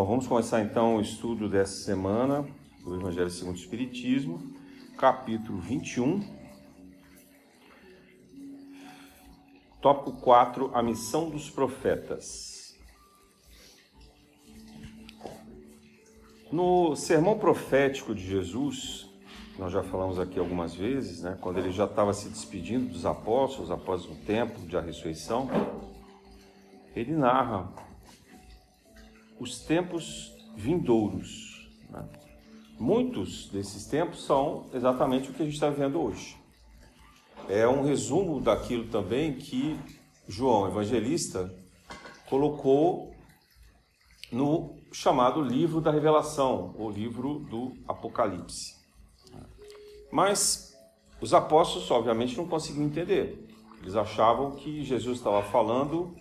Bom, vamos começar então o estudo dessa semana do Evangelho segundo o Espiritismo, capítulo 21. Tópico 4, a missão dos profetas. No sermão profético de Jesus, nós já falamos aqui algumas vezes, né, quando ele já estava se despedindo dos apóstolos após um tempo de a ressurreição, ele narra os tempos vindouros. Né? Muitos desses tempos são exatamente o que a gente está vendo hoje. É um resumo daquilo também que João Evangelista colocou no chamado livro da Revelação, o livro do Apocalipse. Mas os apóstolos, obviamente, não conseguiam entender. Eles achavam que Jesus estava falando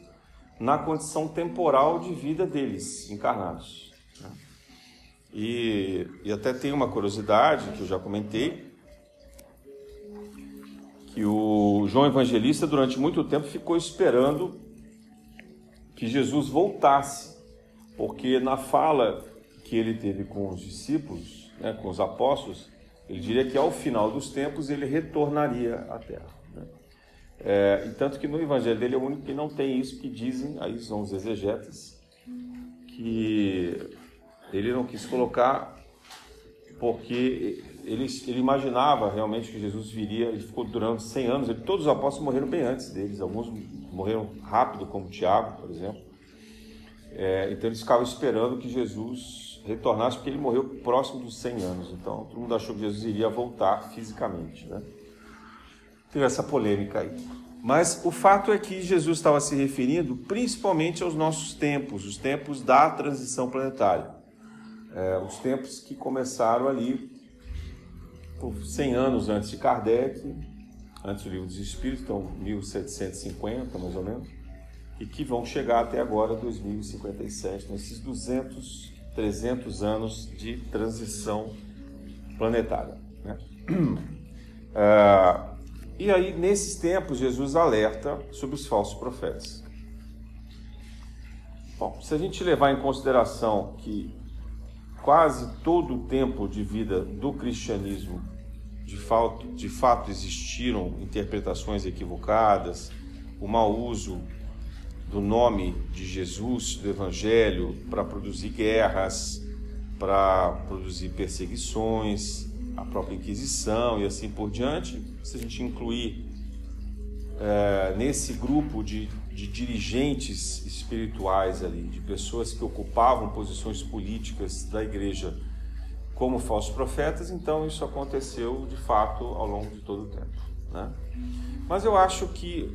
na condição temporal de vida deles, encarnados. Né? E, e até tem uma curiosidade que eu já comentei, que o João Evangelista durante muito tempo ficou esperando que Jesus voltasse, porque na fala que ele teve com os discípulos, né, com os apóstolos, ele diria que ao final dos tempos ele retornaria à Terra. É, e tanto que no evangelho dele é o único que não tem isso que dizem, aí são os exegetas, que ele não quis colocar porque ele, ele imaginava realmente que Jesus viria, ele ficou durante 100 anos, ele, todos os apóstolos morreram bem antes deles, alguns morreram rápido, como Tiago, por exemplo. É, então eles ficavam esperando que Jesus retornasse, porque ele morreu próximo dos 100 anos. Então todo mundo achou que Jesus iria voltar fisicamente. Né? Teve essa polêmica aí. Mas o fato é que Jesus estava se referindo principalmente aos nossos tempos, os tempos da transição planetária. É, os tempos que começaram ali por 100 anos antes de Kardec, antes do Livro dos Espíritos, então 1750 mais ou menos, e que vão chegar até agora 2057, nesses 200, 300 anos de transição planetária. Né? É, e aí, nesses tempos, Jesus alerta sobre os falsos profetas. Bom, se a gente levar em consideração que quase todo o tempo de vida do cristianismo, de fato, de fato existiram interpretações equivocadas, o mau uso do nome de Jesus, do Evangelho, para produzir guerras, para produzir perseguições, a própria Inquisição e assim por diante, se a gente incluir é, nesse grupo de, de dirigentes espirituais ali, de pessoas que ocupavam posições políticas da igreja como falsos profetas, então isso aconteceu de fato ao longo de todo o tempo. Né? Mas eu acho que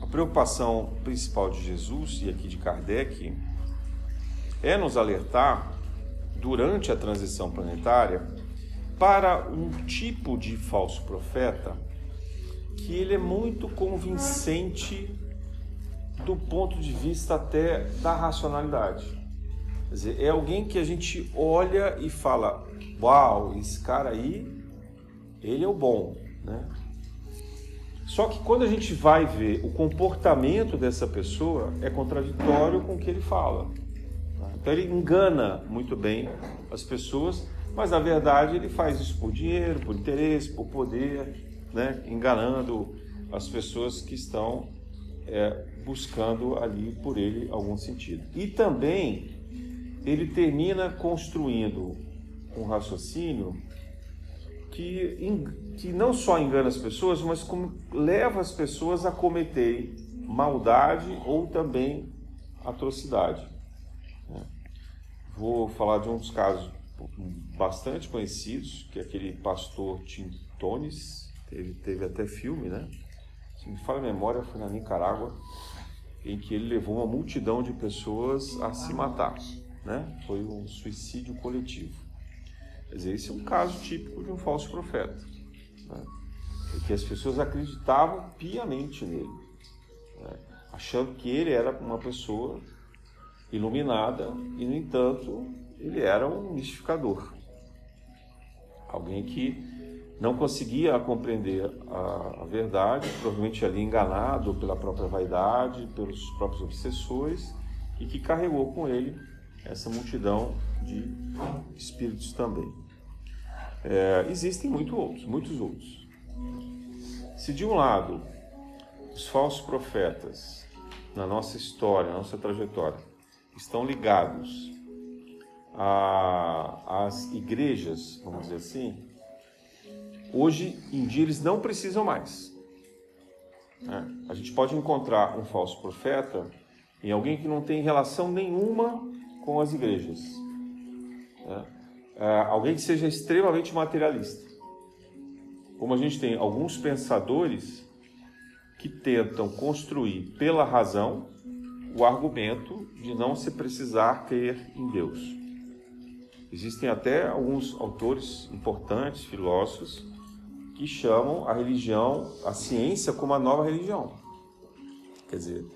a preocupação principal de Jesus e aqui de Kardec é nos alertar durante a transição planetária para um tipo de falso profeta que ele é muito convincente do ponto de vista até da racionalidade. Quer dizer, é alguém que a gente olha e fala: Uau, esse cara aí, ele é o bom, né? Só que quando a gente vai ver o comportamento dessa pessoa, é contraditório com o que ele fala. Tá? Então ele engana muito bem as pessoas mas na verdade ele faz isso por dinheiro, por interesse, por poder, né? enganando as pessoas que estão é, buscando ali por ele algum sentido. E também ele termina construindo um raciocínio que, que não só engana as pessoas, mas como leva as pessoas a cometerem maldade ou também atrocidade. Né? Vou falar de um dos casos bastante conhecidos, que é aquele pastor Tim Tones, teve, teve até filme, né? Se me fala a memória, foi na Nicarágua, em que ele levou uma multidão de pessoas a se matar, né? Foi um suicídio coletivo. Quer dizer, esse é um caso típico de um falso profeta, né? que as pessoas acreditavam piamente nele, né? achando que ele era uma pessoa iluminada e, no entanto, ele era um mistificador. Alguém que não conseguia compreender a, a, verdade, provavelmente ali enganado pela própria vaidade, pelos próprios obsessores, e que carregou com ele essa multidão de espíritos também. É, existem muito outros, muitos outros. Se de um lado os falsos profetas na nossa história, na nossa trajetória, estão ligados às igrejas, vamos dizer assim, hoje em dia eles não precisam mais. Né? A gente pode encontrar um falso profeta em alguém que não tem relação nenhuma com as igrejas. Né? É, alguém que seja extremamente materialista. Como a gente tem alguns pensadores que tentam construir pela razão o argumento de não se precisar crer em Deus. Existem até alguns autores importantes, filósofos, que chamam a religião, a ciência, como a nova religião. Quer dizer,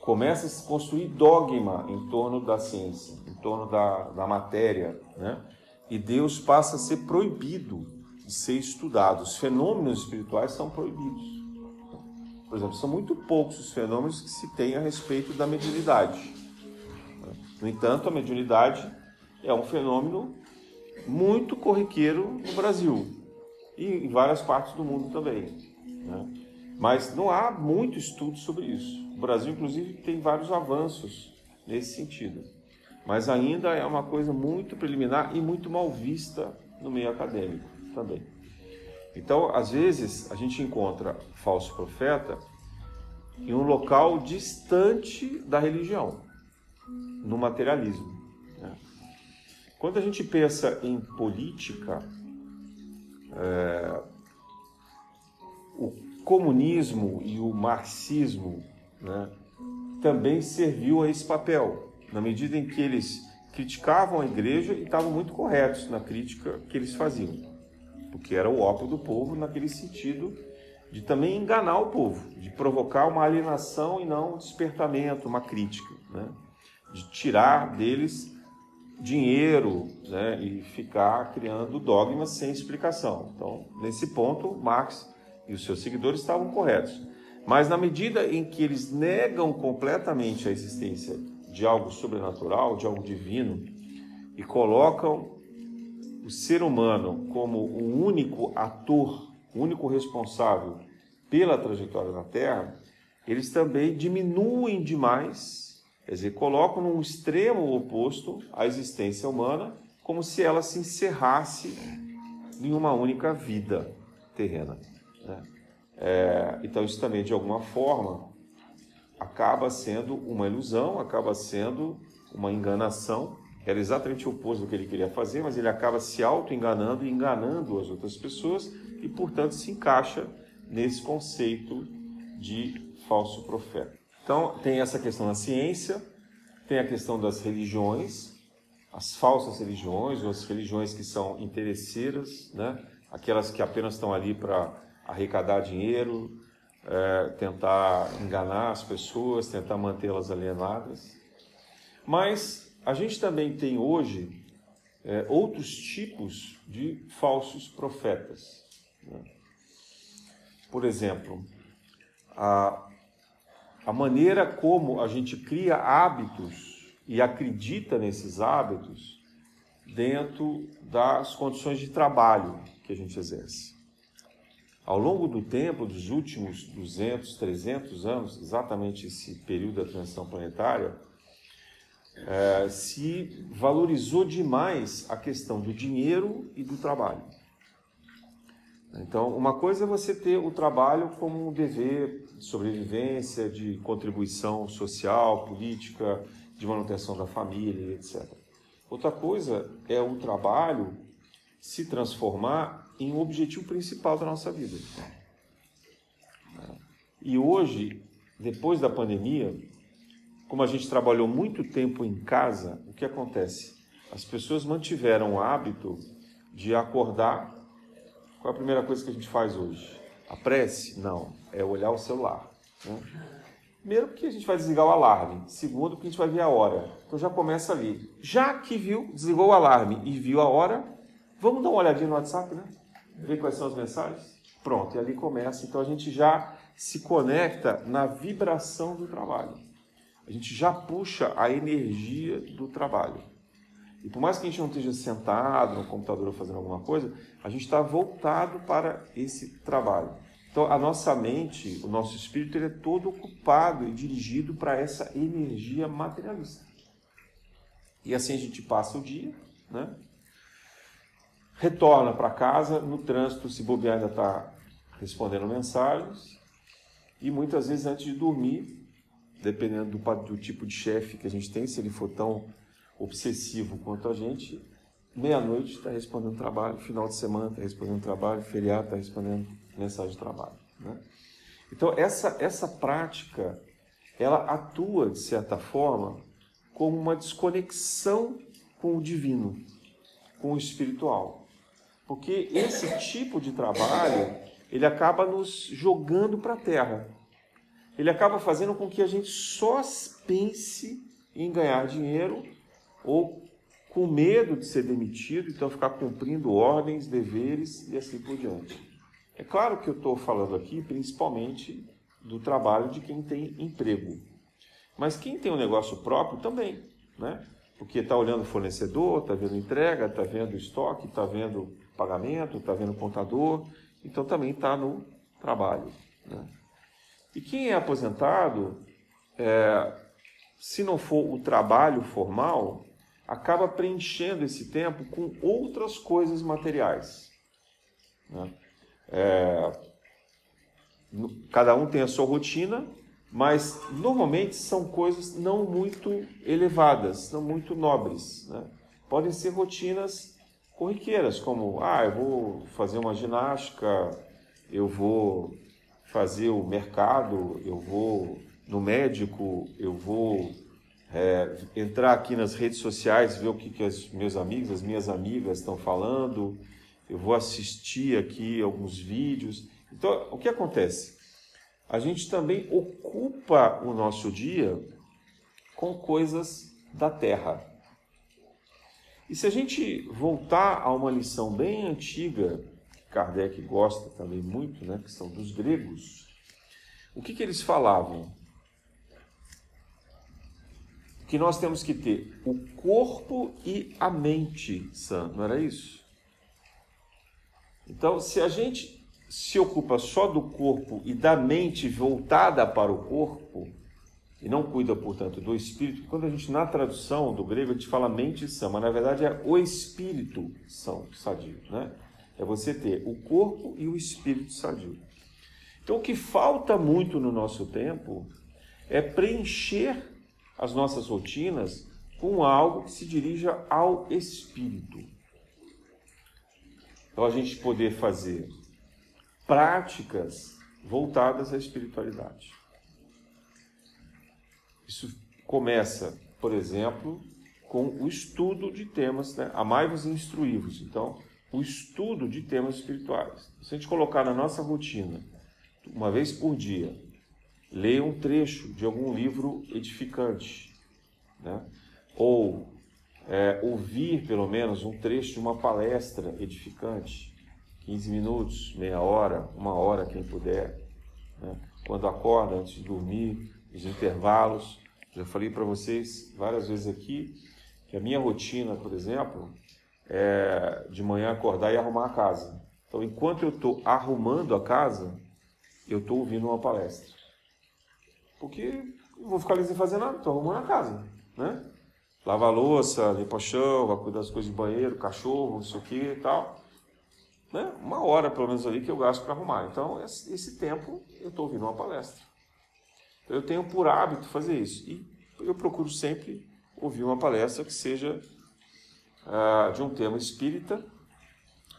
começa a se construir dogma em torno da ciência, em torno da, da matéria, né? e Deus passa a ser proibido de ser estudado. Os fenômenos espirituais são proibidos. Por exemplo, são muito poucos os fenômenos que se tem a respeito da mediunidade. No entanto, a mediunidade é um fenômeno muito corriqueiro no Brasil e em várias partes do mundo também. Né? Mas não há muito estudo sobre isso. O Brasil, inclusive, tem vários avanços nesse sentido mas ainda é uma coisa muito preliminar e muito mal vista no meio acadêmico também. Então, às vezes, a gente encontra falso profeta em um local distante da religião, no materialismo. Quando a gente pensa em política, é, o comunismo e o marxismo né, também serviu a esse papel na medida em que eles criticavam a igreja e estavam muito corretos na crítica que eles faziam, porque era o ópio do povo naquele sentido de também enganar o povo, de provocar uma alienação e não um despertamento, uma crítica, né? de tirar deles dinheiro né? e ficar criando dogmas sem explicação. Então, nesse ponto, Marx e os seus seguidores estavam corretos. Mas na medida em que eles negam completamente a existência de algo sobrenatural, de algo divino, e colocam o ser humano como o único ator, o único responsável pela trajetória na Terra, eles também diminuem demais, quer dizer, colocam num extremo oposto a existência humana, como se ela se encerrasse em uma única vida terrena. Né? É, então, isso também, de alguma forma, acaba sendo uma ilusão, acaba sendo uma enganação. Era exatamente o oposto do que ele queria fazer, mas ele acaba se auto-enganando e enganando as outras pessoas e, portanto, se encaixa nesse conceito de falso profeta. Então, tem essa questão da ciência, tem a questão das religiões, as falsas religiões, ou as religiões que são interesseiras, né? aquelas que apenas estão ali para arrecadar dinheiro, é, tentar enganar as pessoas, tentar mantê-las alienadas. Mas a gente também tem hoje é, outros tipos de falsos profetas. Né? Por exemplo, a, a maneira como a gente cria hábitos e acredita nesses hábitos dentro das condições de trabalho que a gente exerce. Ao longo do tempo, dos últimos 200, 300 anos, exatamente esse período da transição planetária, é, se valorizou demais a questão do dinheiro e do trabalho. Então, uma coisa é você ter o trabalho como um dever de sobrevivência, de contribuição social, política, de manutenção da família, etc. Outra coisa é o trabalho se transformar em um objetivo principal da nossa vida. E hoje, depois da pandemia, como a gente trabalhou muito tempo em casa, o que acontece? As pessoas mantiveram o hábito de acordar. Qual é a primeira coisa que a gente faz hoje? A prece? Não, é olhar o celular. Né? Primeiro, porque a gente vai desligar o alarme. Segundo, porque a gente vai ver a hora. Então já começa ali. Já que viu, desligou o alarme e viu a hora, vamos dar uma olhadinha no WhatsApp, né? ver quais são as mensagens? Pronto, e ali começa. Então a gente já se conecta na vibração do trabalho. a gente já puxa a energia do trabalho. E por mais que a gente não esteja sentado no computador fazendo alguma coisa, a gente está voltado para esse trabalho. Então, a nossa mente, o nosso espírito, ele é todo ocupado e dirigido para essa energia materialista. E assim a gente passa o dia, né? retorna para casa, no trânsito, se bobear, ainda está respondendo mensagens, e muitas vezes antes de dormir, dependendo do, do tipo de chefe que a gente tem, se ele for tão obsessivo quanto a gente, meia-noite está respondendo trabalho, final de semana está respondendo trabalho, feriado está respondendo mensagem de trabalho. Né? Então, essa, essa prática, ela atua, de certa forma, como uma desconexão com o divino, com o espiritual. Porque esse tipo de trabalho, ele acaba nos jogando para a terra. Ele acaba fazendo com que a gente só pense em ganhar dinheiro ou com medo de ser demitido, então ficar cumprindo ordens, deveres e assim por diante. É claro que eu estou falando aqui principalmente do trabalho de quem tem emprego. Mas quem tem um negócio próprio também, né? Porque está olhando fornecedor, está vendo entrega, está vendo estoque, está vendo pagamento, está vendo contador, então também está no trabalho. Né? E quem é aposentado, é, se não for o trabalho formal, acaba preenchendo esse tempo com outras coisas materiais. Né? É, cada um tem a sua rotina, mas normalmente são coisas não muito elevadas, não muito nobres. Né? Podem ser rotinas corriqueiras, como ah, eu vou fazer uma ginástica, eu vou fazer o mercado, eu vou no médico, eu vou é, entrar aqui nas redes sociais, ver o que, que os meus amigos, as minhas amigas estão falando, eu vou assistir aqui alguns vídeos. Então, o que acontece? A gente também ocupa o nosso dia com coisas da terra. E se a gente voltar a uma lição bem antiga, que Kardec gosta também muito, né, que são dos gregos, o que, que eles falavam? Que nós temos que ter o corpo e a mente sã, não era isso? Então, se a gente se ocupa só do corpo e da mente voltada para o corpo, e não cuida, portanto, do espírito, quando a gente, na tradução do grego, a gente fala mente sã, mas na verdade é o espírito são, sadio, né? É você ter o corpo e o espírito sadio. Então, o que falta muito no nosso tempo é preencher as nossas rotinas com algo que se dirija ao espírito. Então, a gente poder fazer práticas voltadas à espiritualidade. Isso começa, por exemplo, com o estudo de temas, né? amai-vos e instruí-vos. Então, o estudo de temas espirituais. Se a gente colocar na nossa rotina, uma vez por dia, ler um trecho de algum livro edificante, né? ou é, ouvir pelo menos um trecho de uma palestra edificante, 15 minutos, meia hora, uma hora, quem puder. Né? Quando acorda, antes de dormir, os intervalos. Já falei para vocês várias vezes aqui que a minha rotina, por exemplo, é de manhã acordar e arrumar a casa. Então, enquanto eu estou arrumando a casa, eu estou ouvindo uma palestra. Porque eu vou ficar ali sem fazer nada, estou arrumando a casa. Né? Lavar louça, limpar o chão, vai cuidar das coisas de banheiro, cachorro, isso aqui e tal. Né? Uma hora, pelo menos, ali que eu gasto para arrumar. Então, esse tempo eu estou ouvindo uma palestra. Eu tenho por hábito fazer isso. E eu procuro sempre ouvir uma palestra que seja uh, de um tema espírita,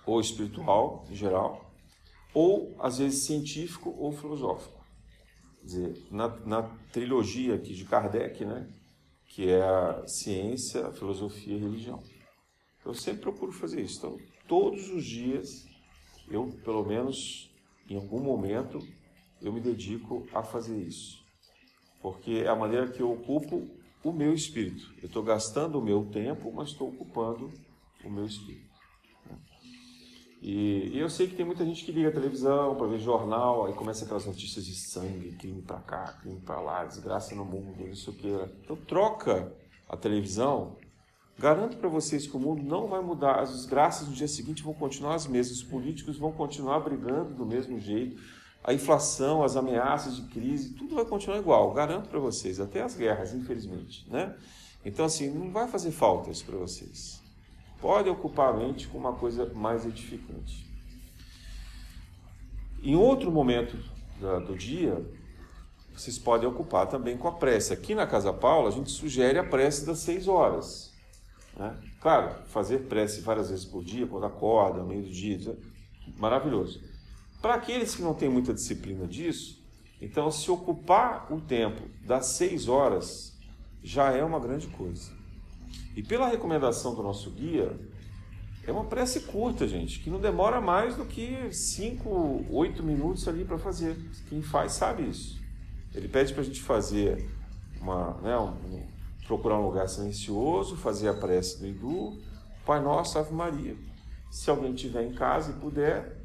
ou espiritual, em geral, ou, às vezes, científico ou filosófico. Dizer, na, na trilogia aqui de Kardec, né, que é a ciência, a filosofia e a religião. Eu sempre procuro fazer isso. Então, todos os dias, eu, pelo menos em algum momento, eu me dedico a fazer isso porque é a maneira que eu ocupo o meu espírito. Eu estou gastando o meu tempo, mas estou ocupando o meu espírito. E, e, eu sei que tem muita gente que liga a televisão para ver jornal, aí começa aquelas notícias de sangue, crime para cá, crime para lá, desgraça no mundo, isso que. Então troca a televisão. Garanto para vocês que o mundo não vai mudar, as desgraças no dia seguinte vão continuar as mesmas, os políticos vão continuar brigando do mesmo jeito, a inflação, as ameaças de crise, tudo vai continuar igual, garanto para vocês, até as guerras, infelizmente, né? Então assim, não vai fazer falta isso para vocês pode ocupar a mente com uma coisa mais edificante. Em outro momento do dia, vocês podem ocupar também com a prece. Aqui na Casa Paula, a gente sugere a prece das seis horas. Né? Claro, fazer prece várias vezes por dia, quando acorda, meio do dia, é maravilhoso. Para aqueles que não têm muita disciplina disso, então se ocupar o tempo das seis horas já é uma grande coisa. E pela recomendação do nosso guia, é uma prece curta, gente, que não demora mais do que 5, 8 minutos ali para fazer. Quem faz sabe isso. Ele pede para a gente fazer uma, né, um, procurar um lugar silencioso, fazer a prece do Hindu, Pai Nosso, Ave Maria. Se alguém tiver em casa e puder,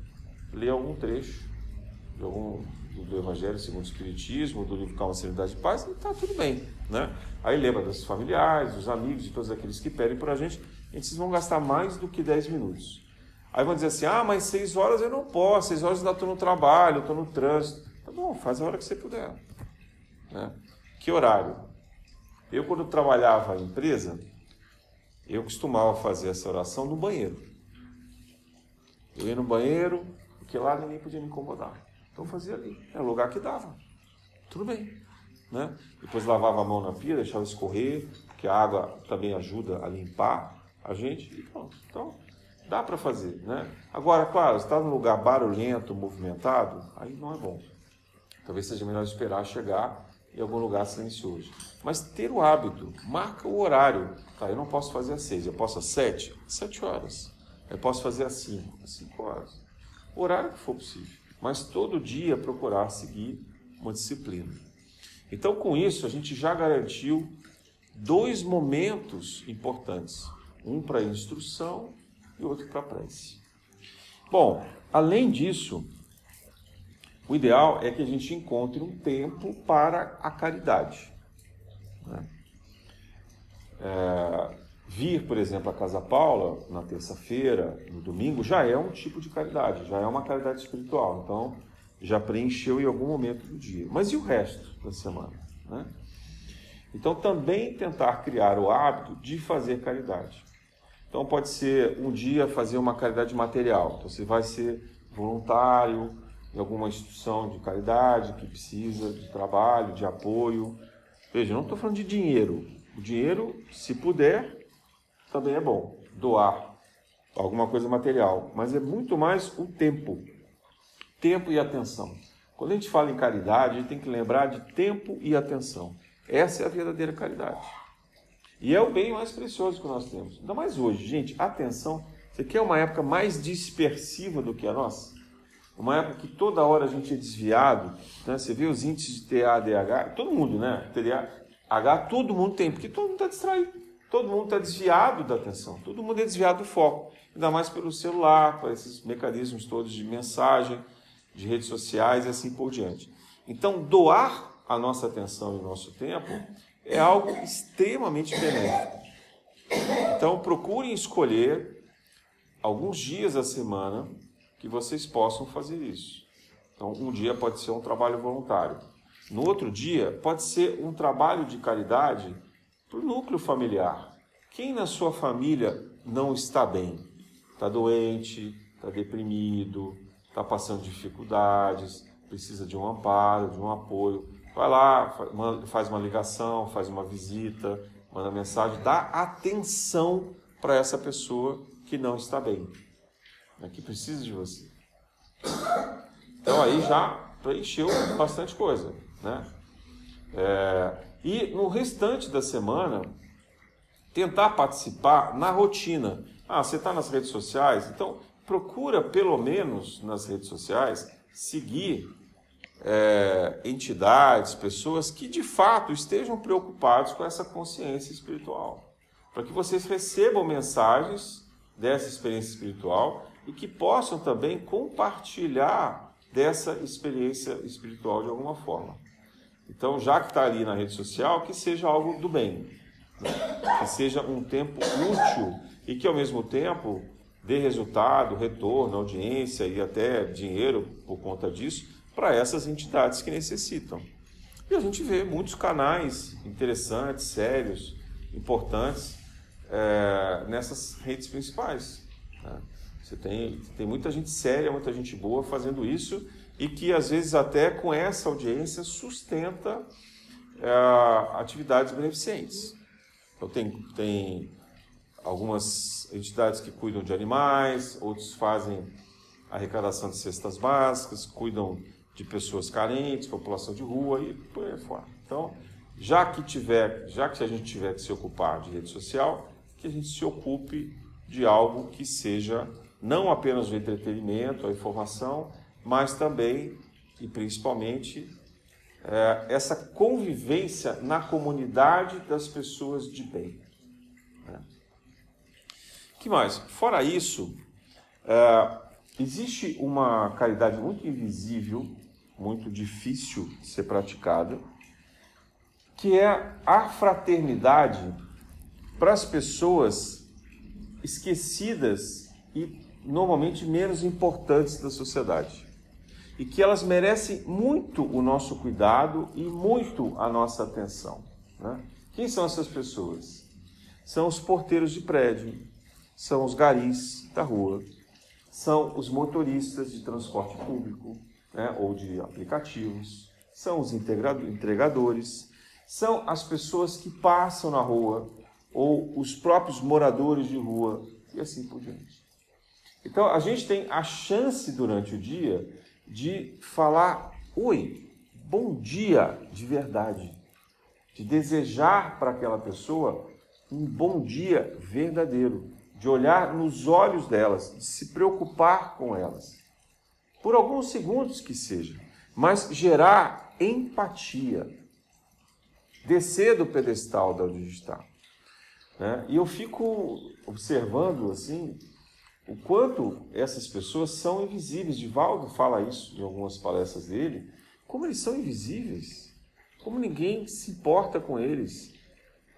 ler algum trecho de algum, do Evangelho segundo o Espiritismo, do livro Calma, Serenidade e Paz, está tudo bem. Né? Aí lembra dos familiares, dos amigos, de todos aqueles que pedem por a gente, e vocês vão gastar mais do que 10 minutos. Aí vão dizer assim, ah, mas 6 horas eu não posso, 6 horas eu ainda estou no trabalho, estou no trânsito. Tá bom, faz a hora que você puder. Né? Que horário? Eu, quando trabalhava em empresa, eu costumava fazer essa oração no banheiro. Eu ia no banheiro, porque lá ninguém podia me incomodar. Então fazia ali. Era o lugar que dava. Tudo bem. Né? Depois lavava a mão na pia, deixava escorrer, porque a água também ajuda a limpar a gente e pronto. Então, dá para fazer. Né? Agora, claro, está num lugar barulhento, movimentado, aí não é bom. Talvez seja melhor esperar chegar em algum lugar silencioso. Mas ter o hábito, marca o horário. Tá, eu não posso fazer às seis, eu posso às sete? Sete horas. Eu posso fazer às cinco? Às cinco horas. O horário que for possível. Mas todo dia procurar seguir uma disciplina. Então, com isso, a gente já garantiu dois momentos importantes: um para instrução e outro para prece. Bom, além disso, o ideal é que a gente encontre um tempo para a caridade. Né? É, vir, por exemplo, à Casa Paula na terça-feira, no domingo, já é um tipo de caridade, já é uma caridade espiritual. Então, já preencheu em algum momento do dia. Mas e o resto da semana? Né? Então, também tentar criar o hábito de fazer caridade. Então, pode ser um dia fazer uma caridade material. Então, você vai ser voluntário em alguma instituição de caridade que precisa de trabalho, de apoio. Veja, não estou falando de dinheiro. O dinheiro, se puder, também é bom. Doar alguma coisa material. Mas é muito mais o tempo tempo e atenção. Quando a gente fala em caridade, a gente tem que lembrar de tempo e atenção. Essa é a verdadeira caridade. E é o bem mais precioso que nós temos. Ainda mais hoje, gente, atenção. Você quer uma época mais dispersiva do que a nossa? Uma época que toda hora a gente é desviado. Né? Você vê os índices de TADH, todo mundo, né? TDAH, todo mundo tem, porque todo mundo está distraído. Todo mundo está desviado da atenção. Todo mundo é desviado do foco. Ainda mais pelo celular, por esses mecanismos todos de mensagem de redes sociais e assim por diante. Então, doar a nossa atenção e o nosso tempo é algo extremamente benéfico. Então, procurem escolher alguns dias da semana que vocês possam fazer isso. Então, um dia pode ser um trabalho voluntário. No outro dia, pode ser um trabalho de caridade para o núcleo familiar. Quem na sua família não está bem? Está doente, está deprimido, está passando dificuldades, precisa de um amparo, de um apoio, vai lá, faz uma ligação, faz uma visita, manda mensagem, dá atenção para essa pessoa que não está bem, né, que precisa de você. Então aí já preencheu bastante coisa, né? É, e no restante da semana tentar participar na rotina. Ah, você está nas redes sociais, então procura, pelo menos nas redes sociais, seguir é, entidades, pessoas que de fato estejam preocupados com essa consciência espiritual. Para que vocês recebam mensagens dessa experiência espiritual e que possam também compartilhar dessa experiência espiritual de alguma forma. Então, já que está ali na rede social, que seja algo do bem, né? que seja um tempo útil e que ao mesmo tempo dê resultado, retorno, audiência e até dinheiro por conta disso para essas entidades que necessitam. E a gente vê muitos canais interessantes, sérios, importantes é, nessas redes principais. Né? Você tem, tem muita gente séria, muita gente boa fazendo isso e que às vezes até com essa audiência sustenta é, atividades beneficentes. Então tem, tem algumas entidades que cuidam de animais, outros fazem arrecadação de cestas básicas, cuidam de pessoas carentes, população de rua e por aí fora. Então, já que tiver, já que a gente tiver que se ocupar de rede social, que a gente se ocupe de algo que seja não apenas o entretenimento, a informação, mas também e principalmente é, essa convivência na comunidade das pessoas de bem. Que mais? Fora isso, é, existe uma caridade muito invisível, muito difícil de ser praticada, que é a fraternidade para as pessoas esquecidas e normalmente menos importantes da sociedade. E que elas merecem muito o nosso cuidado e muito a nossa atenção. Né? Quem são essas pessoas? São os porteiros de prédio, são os garis da rua, são os motoristas de transporte público né, ou de aplicativos, são os entregadores, são as pessoas que passam na rua ou os próprios moradores de rua e assim por diante. Então a gente tem a chance durante o dia de falar oi, bom dia de verdade, de desejar para aquela pessoa um bom dia verdadeiro de olhar nos olhos delas, de se preocupar com elas, por alguns segundos que seja, mas gerar empatia, descer do pedestal da onde está. Né? E eu fico observando assim o quanto essas pessoas são invisíveis. Divaldo fala isso em algumas palestras dele, como eles são invisíveis, como ninguém se importa com eles.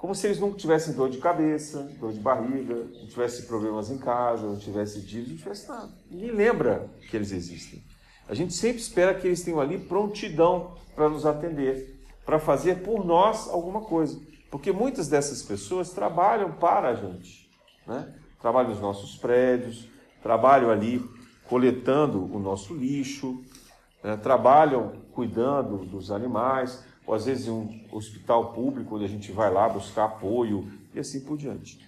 Como se eles não tivessem dor de cabeça, dor de barriga, não tivessem problemas em casa, não tivessem dívidas, não tivesse nada. Ninguém lembra que eles existem. A gente sempre espera que eles tenham ali prontidão para nos atender, para fazer por nós alguma coisa. Porque muitas dessas pessoas trabalham para a gente. Né? Trabalham nos nossos prédios, trabalham ali coletando o nosso lixo, né? trabalham cuidando dos animais, ou às vezes um hospital público, onde a gente vai lá buscar apoio e assim por diante.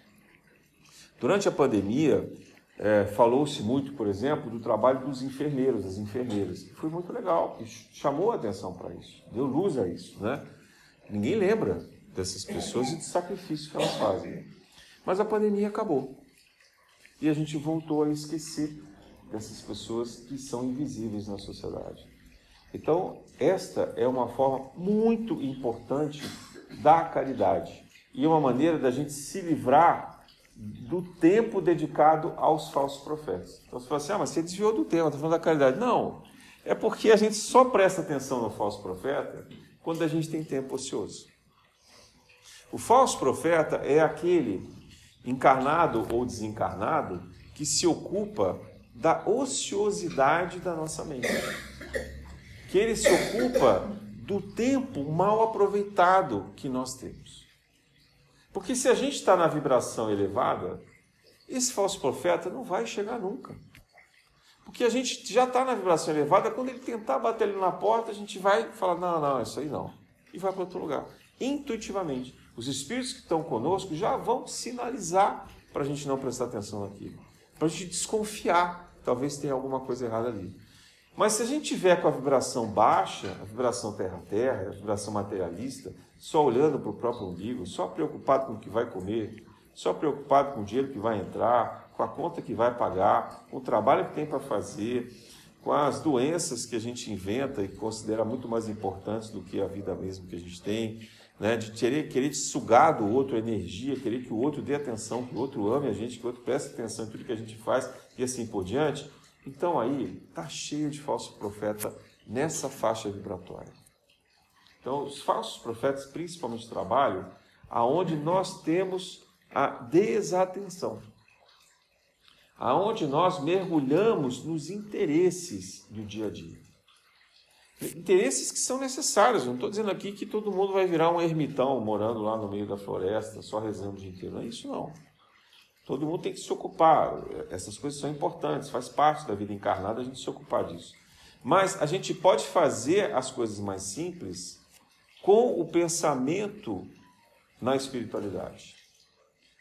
Durante a pandemia, é, falou-se muito, por exemplo, do trabalho dos enfermeiros, das enfermeiras, foi muito legal, chamou a atenção para isso, deu luz a isso. Né? Ninguém lembra dessas pessoas e do sacrifício que elas fazem. Mas a pandemia acabou. E a gente voltou a esquecer dessas pessoas que são invisíveis na sociedade. Então, esta é uma forma muito importante da caridade e uma maneira da gente se livrar do tempo dedicado aos falsos profetas. Então você fala assim, ah, mas você desviou do tema, está falando da caridade. Não, é porque a gente só presta atenção no falso profeta quando a gente tem tempo ocioso. O falso profeta é aquele encarnado ou desencarnado que se ocupa da ociosidade da nossa mente que ele se ocupa do tempo mal aproveitado que nós temos. Porque se a gente está na vibração elevada, esse falso profeta não vai chegar nunca. Porque a gente já está na vibração elevada, quando ele tentar bater ali na porta, a gente vai falar: não, não, isso aí não. E vai para outro lugar. Intuitivamente. Os espíritos que estão conosco já vão sinalizar para a gente não prestar atenção naquilo. Para a gente desconfiar. Talvez tenha alguma coisa errada ali. Mas se a gente tiver com a vibração baixa, a vibração terra-terra, a vibração materialista, só olhando para o próprio umbigo, só preocupado com o que vai comer, só preocupado com o dinheiro que vai entrar, com a conta que vai pagar, com o trabalho que tem para fazer, com as doenças que a gente inventa e considera muito mais importantes do que a vida mesmo que a gente tem, né, de querer, querer sugar do outro energia, querer que o outro dê atenção, que o outro ame a gente, que o outro preste atenção em tudo que a gente faz e assim por diante. Então aí está cheio de falso profeta nessa faixa vibratória. Então, os falsos profetas, principalmente trabalham aonde nós temos a desatenção, aonde nós mergulhamos nos interesses do dia a dia. Interesses que são necessários. Não estou dizendo aqui que todo mundo vai virar um ermitão morando lá no meio da floresta, só rezando o dia inteiro. Não é isso, não. Todo mundo tem que se ocupar. Essas coisas são importantes, faz parte da vida encarnada a gente se ocupar disso. Mas a gente pode fazer as coisas mais simples com o pensamento na espiritualidade.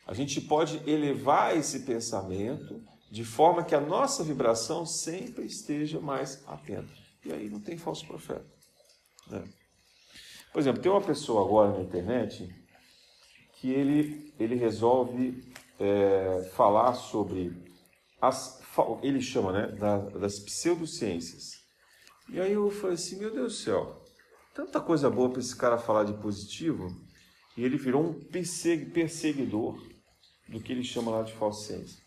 A gente pode elevar esse pensamento de forma que a nossa vibração sempre esteja mais atenta. E aí não tem falso profeta. Né? Por exemplo, tem uma pessoa agora na internet que ele, ele resolve é, falar sobre as, ele chama né, das pseudociências. E aí eu falei assim, meu Deus do céu, tanta coisa boa para esse cara falar de positivo, e ele virou um perseguidor do que ele chama lá de falsa ciência.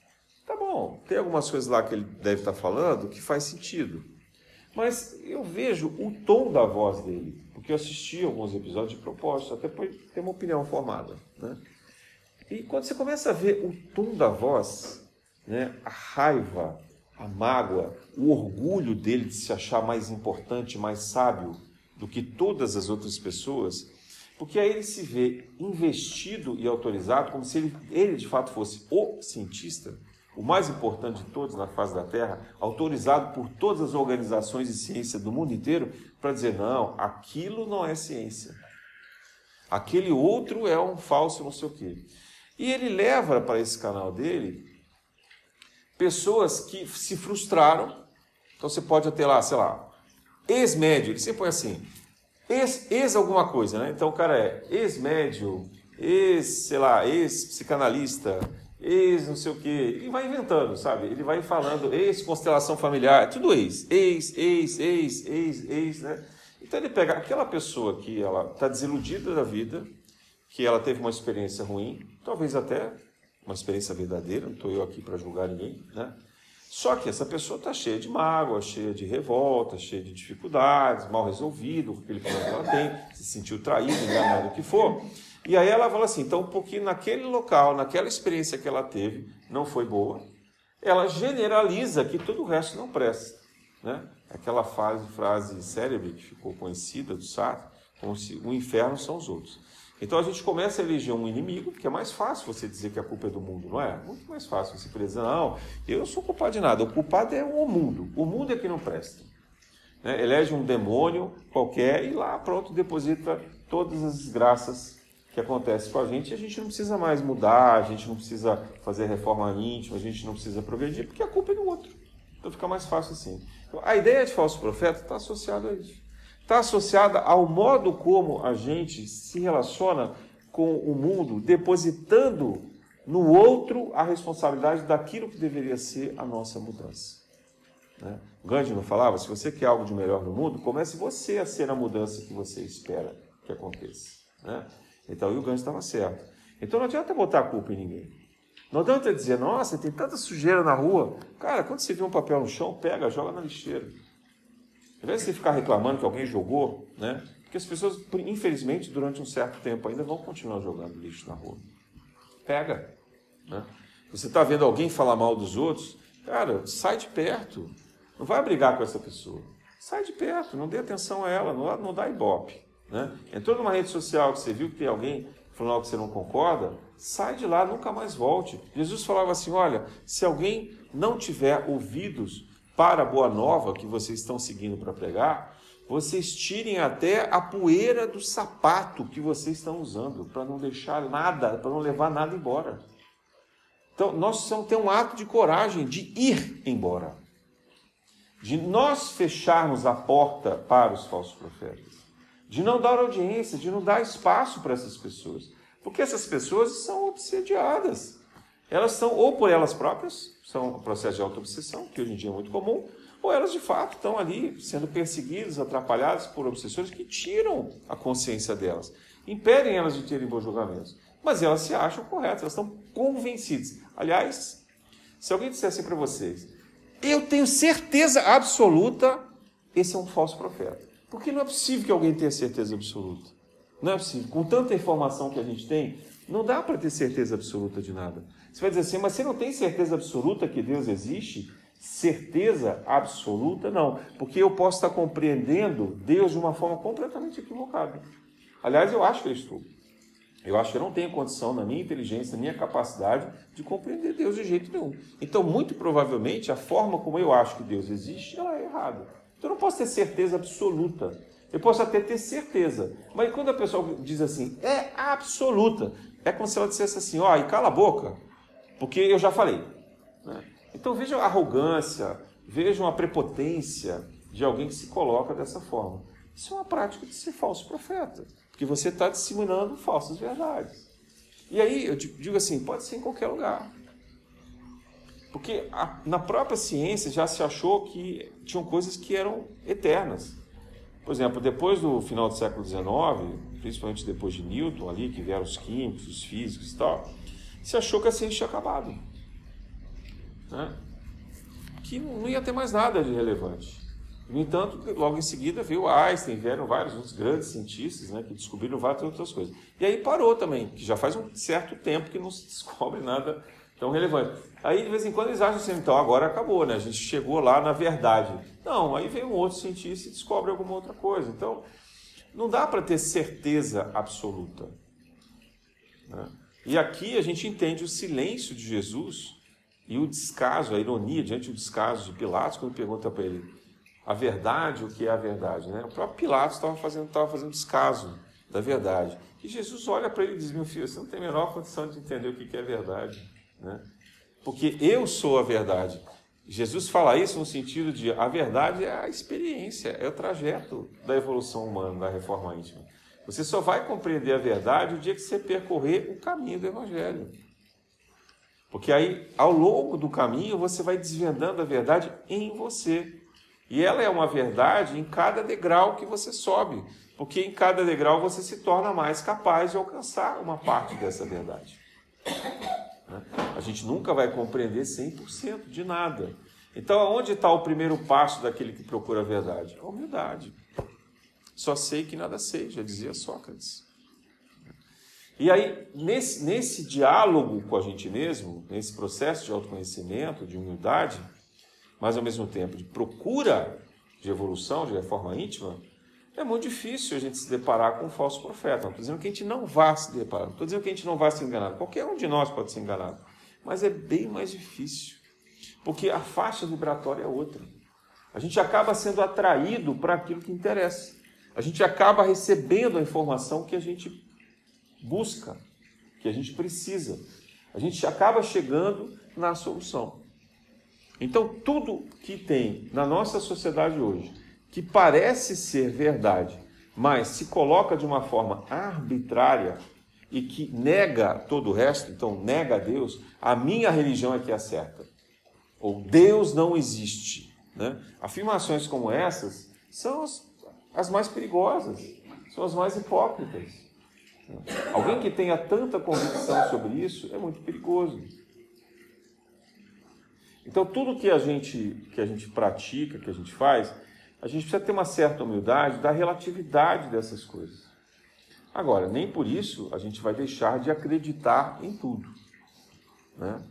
Tá bom, tem algumas coisas lá que ele deve estar falando que faz sentido. Mas eu vejo o tom da voz dele, porque eu assisti alguns episódios de propósito, até para ter uma opinião formada. Né? E quando você começa a ver o tom da voz, né, a raiva, a mágoa, o orgulho dele de se achar mais importante, mais sábio do que todas as outras pessoas, porque aí ele se vê investido e autorizado como se ele, ele de fato fosse o cientista, o mais importante de todos na face da Terra, autorizado por todas as organizações de ciência do mundo inteiro para dizer: não, aquilo não é ciência. Aquele outro é um falso não sei o quê. E ele leva para esse canal dele pessoas que se frustraram. Então você pode ter lá, sei lá, ex-médio, ele sempre põe assim, ex, ex alguma coisa, né? Então o cara é ex-médio, ex, sei lá, ex-psicanalista, ex não sei o quê, e vai inventando, sabe? Ele vai falando ex-constelação familiar, tudo ex, ex, ex, ex, ex, ex, né? Então ele pega aquela pessoa que ela está desiludida da vida, que ela teve uma experiência ruim, talvez até uma experiência verdadeira, não estou eu aqui para julgar ninguém, né? Só que essa pessoa está cheia de mágoa, cheia de revolta, cheia de dificuldades, mal resolvido, com aquele problema que ela tem, se sentiu traído, enganado, o que for. E aí ela fala assim, então pouquinho naquele local, naquela experiência que ela teve, não foi boa, ela generaliza que todo o resto não presta. Né? Aquela frase, frase célebre que ficou conhecida do Sartre, como se o inferno são os outros. Então a gente começa a eleger um inimigo, que é mais fácil você dizer que a culpa é do mundo, não é? Muito mais fácil você dizer, não, eu não sou culpado de nada, o culpado é o mundo, o mundo é que não presta. Né? Elege um demônio qualquer e lá, pronto, deposita todas as desgraças que acontecem com a gente. E a gente não precisa mais mudar, a gente não precisa fazer reforma íntima, a gente não precisa progredir, porque a culpa é do outro. Então fica mais fácil assim. Então, a ideia de falso profeta está associada a isso está associada ao modo como a gente se relaciona com o mundo, depositando no outro a responsabilidade daquilo que deveria ser a nossa mudança. Né? Gandhi não falava: se você quer algo de melhor no mundo, comece você a ser a mudança que você espera que aconteça. Né? Então, e o Gandhi estava certo. Então não adianta botar a culpa em ninguém. Não adianta dizer, nossa, tem tanta sujeira na rua. Cara, quando você vê um papel no chão, pega, joga na lixeira. Ao invés de você ficar reclamando que alguém jogou, né? Porque as pessoas, infelizmente, durante um certo tempo ainda vão continuar jogando lixo na rua. Pega. Né? Você está vendo alguém falar mal dos outros, cara, sai de perto. Não vai brigar com essa pessoa. Sai de perto, não dê atenção a ela, não, não dá ibope. Né? Entrou numa rede social que você viu que tem alguém falando algo que você não concorda, sai de lá, nunca mais volte. Jesus falava assim: olha, se alguém não tiver ouvidos para a boa nova que vocês estão seguindo para pregar, vocês tirem até a poeira do sapato que vocês estão usando, para não deixar nada, para não levar nada embora. Então, nós precisamos ter um ato de coragem de ir embora. De nós fecharmos a porta para os falsos profetas. De não dar audiência, de não dar espaço para essas pessoas. Porque essas pessoas são obsediadas. Elas são ou por elas próprias, são processos de auto-obsessão, que hoje em dia é muito comum, ou elas de fato estão ali sendo perseguidas, atrapalhadas por obsessores que tiram a consciência delas. impedem elas de terem bons julgamentos. Mas elas se acham corretas, elas estão convencidas. Aliás, se alguém dissesse para vocês, eu tenho certeza absoluta, esse é um falso profeta. Porque não é possível que alguém tenha certeza absoluta. Não é possível. Com tanta informação que a gente tem, não dá para ter certeza absoluta de nada. Você vai dizer assim, mas você não tem certeza absoluta que Deus existe? Certeza absoluta, não. Porque eu posso estar compreendendo Deus de uma forma completamente equivocada. Aliás, eu acho que eu estou. Eu acho que eu não tenho condição, na minha inteligência, na minha capacidade, de compreender Deus de jeito nenhum. Então, muito provavelmente, a forma como eu acho que Deus existe, ela é errada. Então, eu não posso ter certeza absoluta. Eu posso até ter certeza. Mas quando a pessoa diz assim, é absoluta, é como se ela dissesse assim, ó, oh, e cala a boca, porque eu já falei. Né? Então vejam a arrogância, vejam a prepotência de alguém que se coloca dessa forma. Isso é uma prática de ser falso profeta, porque você está disseminando falsas verdades. E aí eu digo assim, pode ser em qualquer lugar. Porque a, na própria ciência já se achou que tinham coisas que eram eternas. Por exemplo, depois do final do século XIX, principalmente depois de Newton ali, que vieram os químicos, os físicos e tal, se achou que a ciência tinha acabado. Né? Que não ia ter mais nada de relevante. No entanto, logo em seguida veio Einstein, vieram vários outros grandes cientistas né, que descobriram várias outras coisas. E aí parou também, que já faz um certo tempo que não se descobre nada tão relevante. Aí, de vez em quando, eles acham assim, então agora acabou, né? A gente chegou lá na verdade. Não, aí vem um outro cientista e descobre alguma outra coisa. Então, não dá para ter certeza absoluta. Né? E aqui a gente entende o silêncio de Jesus e o descaso, a ironia diante do descaso de Pilatos, quando pergunta para ele a verdade, o que é a verdade. Né? O próprio Pilatos estava fazendo, estava fazendo descaso da verdade. E Jesus olha para ele e diz: Meu filho, você não tem a menor condição de entender o que é verdade. Né? Porque eu sou a verdade. Jesus fala isso no sentido de a verdade é a experiência, é o trajeto da evolução humana, da reforma íntima. Você só vai compreender a verdade o dia que você percorrer o caminho do Evangelho. Porque aí, ao longo do caminho, você vai desvendando a verdade em você. E ela é uma verdade em cada degrau que você sobe. Porque em cada degrau você se torna mais capaz de alcançar uma parte dessa verdade. A gente nunca vai compreender 100% de nada. Então, aonde está o primeiro passo daquele que procura a verdade? A humildade. Só sei que nada sei, já dizia Sócrates. E aí, nesse, nesse diálogo com a gente mesmo, nesse processo de autoconhecimento, de humildade, mas ao mesmo tempo de procura de evolução, de reforma íntima, é muito difícil a gente se deparar com um falso profeta. Não estou dizendo que a gente não vá se deparar, não estou dizendo que a gente não vá se enganar. Qualquer um de nós pode ser enganado. Mas é bem mais difícil, porque a faixa vibratória é outra. A gente acaba sendo atraído para aquilo que interessa. A gente acaba recebendo a informação que a gente busca, que a gente precisa. A gente acaba chegando na solução. Então, tudo que tem na nossa sociedade hoje, que parece ser verdade, mas se coloca de uma forma arbitrária e que nega todo o resto, então nega a Deus, a minha religião é que é certa. Ou Deus não existe. Né? Afirmações como essas são as, as mais perigosas, são as mais hipócritas. Alguém que tenha tanta convicção sobre isso é muito perigoso. Então, tudo que a gente que a gente pratica, que a gente faz, a gente precisa ter uma certa humildade da relatividade dessas coisas. Agora, nem por isso a gente vai deixar de acreditar em tudo. Né?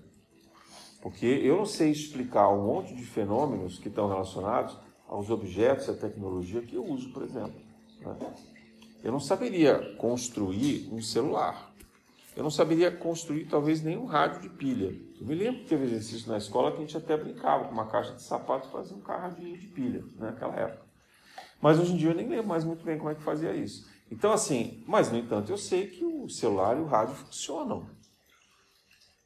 Porque eu não sei explicar um monte de fenômenos que estão relacionados aos objetos à tecnologia que eu uso, por exemplo. Né? Eu não saberia construir um celular. Eu não saberia construir talvez nem um rádio de pilha. Eu me lembro que teve exercício na escola que a gente até brincava com uma caixa de sapato e fazia um radinho de pilha, né, naquela época. Mas hoje em dia eu nem lembro mais muito bem como é que fazia isso. Então, assim, mas no entanto eu sei que o celular e o rádio funcionam.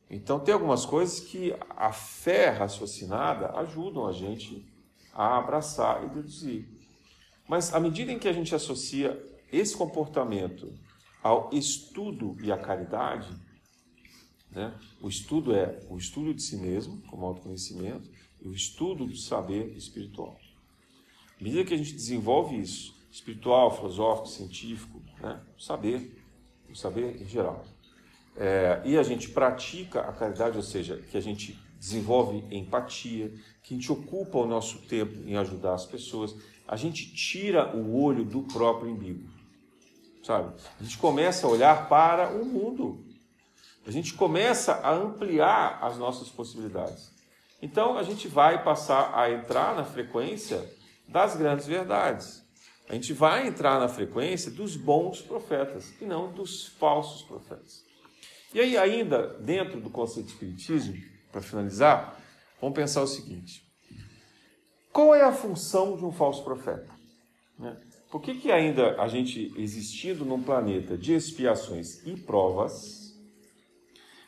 Então, tem algumas coisas que a fé raciocinada ajudam a gente a abraçar e deduzir. Mas à medida em que a gente associa esse comportamento ao estudo e à caridade, né? o estudo é o estudo de si mesmo, como autoconhecimento, e o estudo do saber espiritual. À medida que a gente desenvolve isso, espiritual, filosófico, científico, né? saber, o saber em geral. É, e a gente pratica a caridade, ou seja, que a gente desenvolve empatia, que a gente ocupa o nosso tempo em ajudar as pessoas, a gente tira o olho do próprio umbigo, sabe? A gente começa a olhar para o mundo, a gente começa a ampliar as nossas possibilidades. Então a gente vai passar a entrar na frequência das grandes verdades. A gente vai entrar na frequência dos bons profetas e não dos falsos profetas. E aí, ainda dentro do conceito de espiritismo, para finalizar, vamos pensar o seguinte: qual é a função de um falso profeta? Né? Por que, que ainda a gente existindo num planeta de expiações e provas,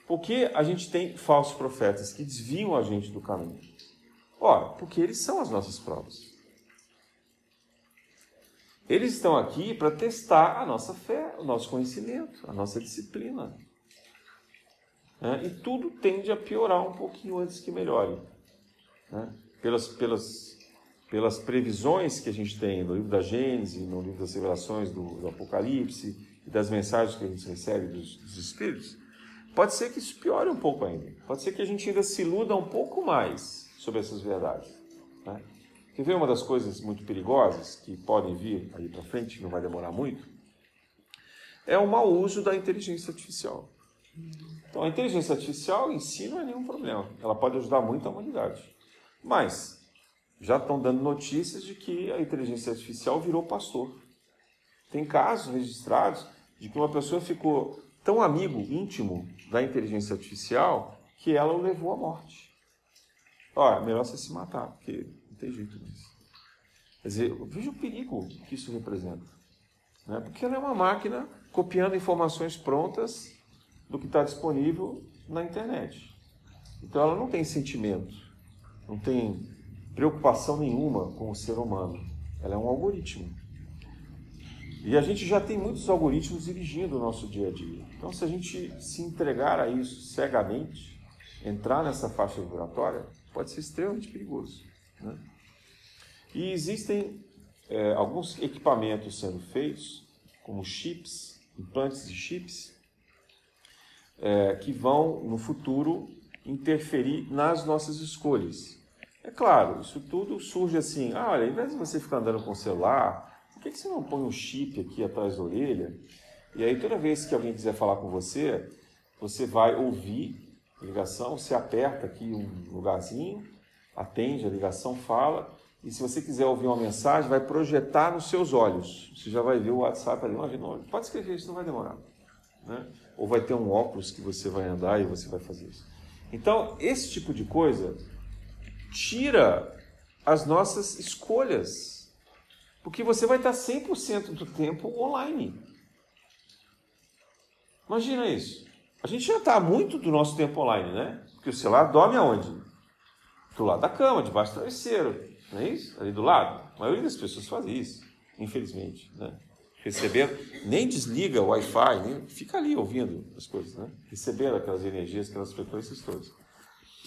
por que a gente tem falsos profetas que desviam a gente do caminho? Ora, porque eles são as nossas provas. Eles estão aqui para testar a nossa fé, o nosso conhecimento, a nossa disciplina. Né? E tudo tende a piorar um pouquinho antes que melhore. Né? Pelas, pelas, pelas previsões que a gente tem no livro da Gênesis, no livro das revelações do, do Apocalipse e das mensagens que a gente recebe dos, dos Espíritos, pode ser que isso piore um pouco ainda. Pode ser que a gente ainda se iluda um pouco mais sobre essas verdades. Né? Quer ver uma das coisas muito perigosas que podem vir aí para frente, não vai demorar muito? É o mau uso da inteligência artificial. Então, a inteligência artificial em si não é nenhum problema. Ela pode ajudar muito a humanidade. Mas, já estão dando notícias de que a inteligência artificial virou pastor. Tem casos registrados de que uma pessoa ficou tão amigo, íntimo da inteligência artificial, que ela o levou à morte. Olha, melhor você se matar, porque não tem jeito disso. Quer dizer, veja o perigo que isso representa. Né? Porque ela é uma máquina copiando informações prontas do que está disponível na internet. Então ela não tem sentimento, não tem preocupação nenhuma com o ser humano. Ela é um algoritmo. E a gente já tem muitos algoritmos dirigindo o nosso dia a dia. Então, se a gente se entregar a isso cegamente, entrar nessa faixa vibratória, pode ser extremamente perigoso. Né? E existem é, alguns equipamentos sendo feitos, como chips, implantes de chips, é, que vão, no futuro, interferir nas nossas escolhas. É claro, isso tudo surge assim: ah, olha, ao invés de você ficar andando com o celular, por que, você não põe um chip aqui atrás da orelha? E aí, toda vez que alguém quiser falar com você, você vai ouvir a ligação, você aperta aqui um lugarzinho, atende a ligação, fala, e se você quiser ouvir uma mensagem, vai projetar nos seus olhos. Você já vai ver o WhatsApp ali. Pode escrever, isso não vai demorar. Né? Ou vai ter um óculos que você vai andar e você vai fazer isso. Então, esse tipo de coisa tira as nossas escolhas. Porque você vai estar 100% do tempo online. Imagina isso. A gente já está muito do nosso tempo online, né? Porque o celular dorme aonde? Do lado da cama, debaixo do travesseiro. Não é isso? Ali do lado. A maioria das pessoas faz isso, infelizmente. Né? Recebendo, nem desliga o Wi-Fi, nem, fica ali ouvindo as coisas, né? recebendo aquelas energias, aquelas frequências todas.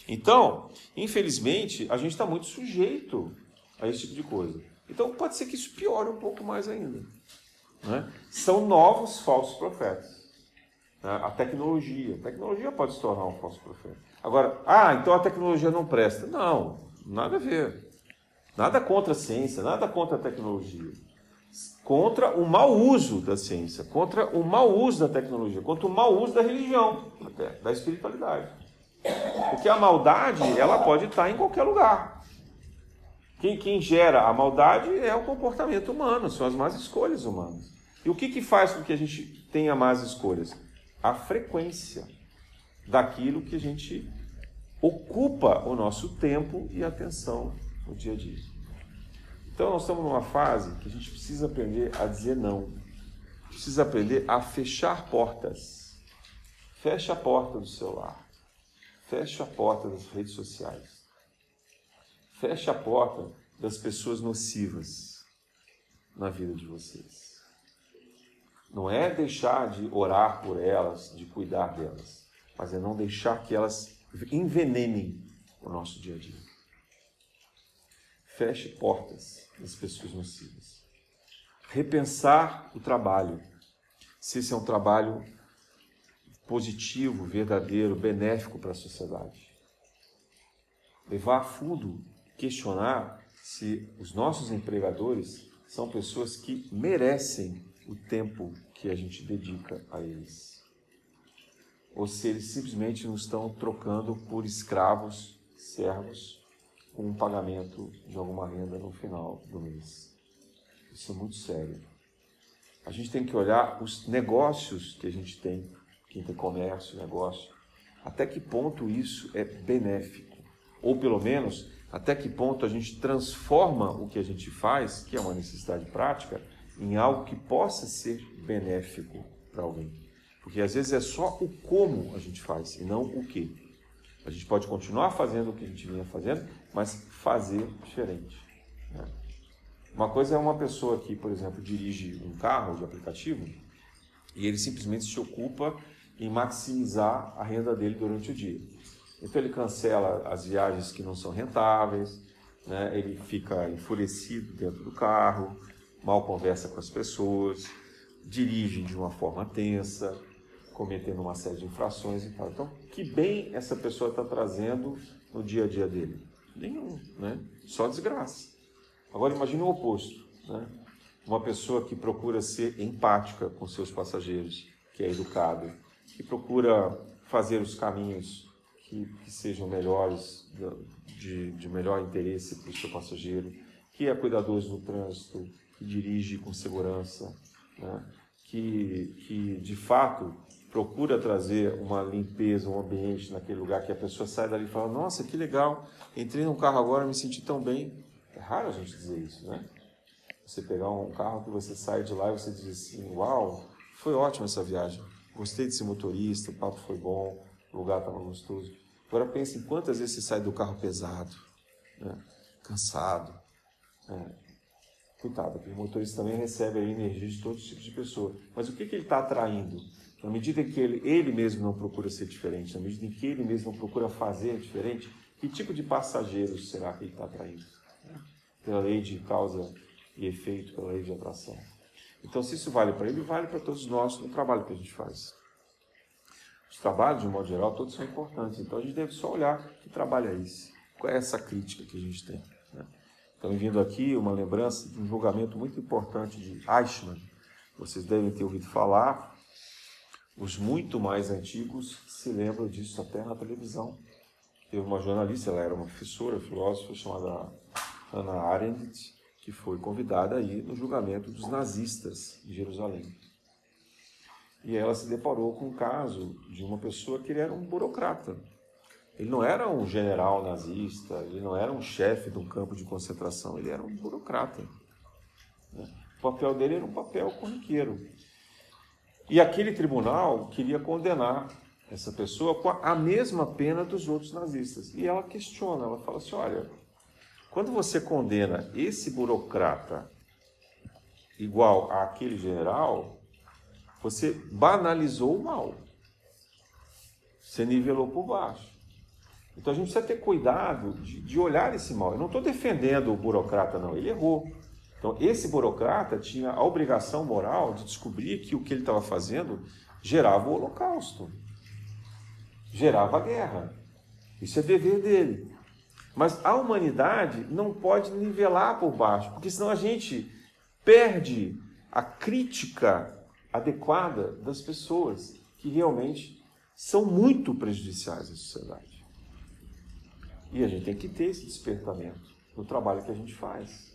Então, infelizmente, a gente está muito sujeito a esse tipo de coisa. Então, pode ser que isso piore um pouco mais ainda. Né? São novos falsos profetas. Né? A tecnologia. A tecnologia pode se tornar um falso profeta. Agora, ah, então a tecnologia não presta. Não, nada a ver. Nada contra a ciência, nada contra a tecnologia contra o mau uso da ciência, contra o mau uso da tecnologia, contra o mau uso da religião, até, da espiritualidade. Porque a maldade, ela pode estar em qualquer lugar. Quem, quem gera a maldade é o comportamento humano, são as más escolhas humanas. E o que, que faz com que a gente tenha más escolhas? A frequência daquilo que a gente ocupa o nosso tempo e atenção no dia a dia. Então nós estamos numa fase que a gente precisa aprender a dizer não. Precisa aprender a fechar portas. Feche a porta do celular. Feche a porta das redes sociais. Feche a porta das pessoas nocivas na vida de vocês. Não é deixar de orar por elas, de cuidar delas, mas é não deixar que elas envenenem o nosso dia a dia. Feche portas das pessoas nocivas. Repensar o trabalho. se esse é um trabalho positivo, verdadeiro, benéfico para a sociedade. Levar a fundo, questionar se os nossos empregadores são pessoas que merecem o tempo que a gente dedica a eles. Ou se eles simplesmente nos estão trocando por escravos, servos, com um pagamento de alguma renda no final do mês. Isso é muito sério. A gente tem que olhar os negócios que a gente tem, quem tem comércio, negócio, até que ponto isso é benéfico. Ou pelo menos, até que ponto a gente transforma o que a gente faz, que é uma necessidade prática, em algo que possa ser benéfico para alguém. Porque às vezes é só o como a gente faz e não o que. A gente pode continuar fazendo o que a gente vinha fazendo, mas fazer diferente. Né? Uma coisa é uma pessoa que, por exemplo, dirige um carro de aplicativo e ele simplesmente se ocupa em maximizar a renda dele durante o dia. Então ele cancela as viagens que não são rentáveis, né? ele fica enfurecido dentro do carro, mal conversa com as pessoas, dirige de uma forma tensa, cometendo uma série de infrações e tal. Então, que bem essa pessoa está trazendo no dia a dia dele? Nenhum, né? Só desgraça. Agora imagine o oposto, né? Uma pessoa que procura ser empática com seus passageiros, que é educado, que procura fazer os caminhos que, que sejam melhores, de, de melhor interesse para o seu passageiro, que é cuidadoso no trânsito, que dirige com segurança, né? que, que de fato procura trazer uma limpeza, um ambiente naquele lugar que a pessoa sai dali e fala: Nossa, que legal, entrei num carro agora, me senti tão bem. É raro a gente dizer isso, né? Você pegar um carro que você sai de lá e você diz assim: Uau, foi ótima essa viagem, gostei desse motorista, o papo foi bom, o lugar estava gostoso. Agora pense em quantas vezes você sai do carro pesado, né? cansado. Né? Coitado, o motorista também recebe energia de todos os tipos de pessoas. Mas o que, que ele está atraindo? Na medida que ele, ele mesmo não procura ser diferente, na medida em que ele mesmo não procura fazer diferente, que tipo de passageiros será que ele está atraindo? Pela lei de causa e efeito, pela lei de atração. Então, se isso vale para ele, vale para todos nós no trabalho que a gente faz. Os trabalhos, de um modo geral, todos são importantes. Então, a gente deve só olhar que trabalho é esse. Qual é essa crítica que a gente tem? Né? Então, vindo aqui uma lembrança de um julgamento muito importante de Eichmann. Vocês devem ter ouvido falar, os muito mais antigos se lembram disso até na televisão. Teve uma jornalista, ela era uma professora, filósofa, chamada Hannah Arendt, que foi convidada aí no julgamento dos nazistas em Jerusalém. E ela se deparou com um caso de uma pessoa que ele era um burocrata. Ele não era um general nazista, ele não era um chefe de um campo de concentração, ele era um burocrata. Né? O papel dele era um papel corriqueiro. E aquele tribunal queria condenar essa pessoa com a mesma pena dos outros nazistas. E ela questiona, ela fala assim: olha, quando você condena esse burocrata igual àquele general, você banalizou o mal. Você nivelou por baixo. Então a gente precisa ter cuidado de, de olhar esse mal. Eu não estou defendendo o burocrata, não. Ele errou. Então, esse burocrata tinha a obrigação moral de descobrir que o que ele estava fazendo gerava o holocausto, gerava a guerra. Isso é dever dele. Mas a humanidade não pode nivelar por baixo, porque senão a gente perde a crítica adequada das pessoas que realmente são muito prejudiciais à sociedade. E a gente tem que ter esse despertamento no trabalho que a gente faz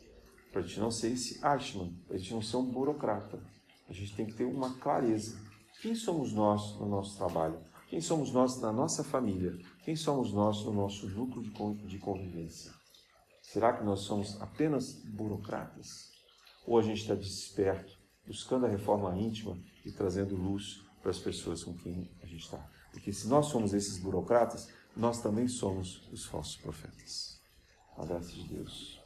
para a gente não ser esse Ashman, para a gente não ser um burocrata. A gente tem que ter uma clareza. Quem somos nós no nosso trabalho? Quem somos nós na nossa família? Quem somos nós no nosso núcleo de convivência? Será que nós somos apenas burocratas? Ou a gente está desperto, buscando a reforma íntima e trazendo luz para as pessoas com quem a gente está? Porque se nós somos esses burocratas, nós também somos os falsos profetas. A graça de Deus.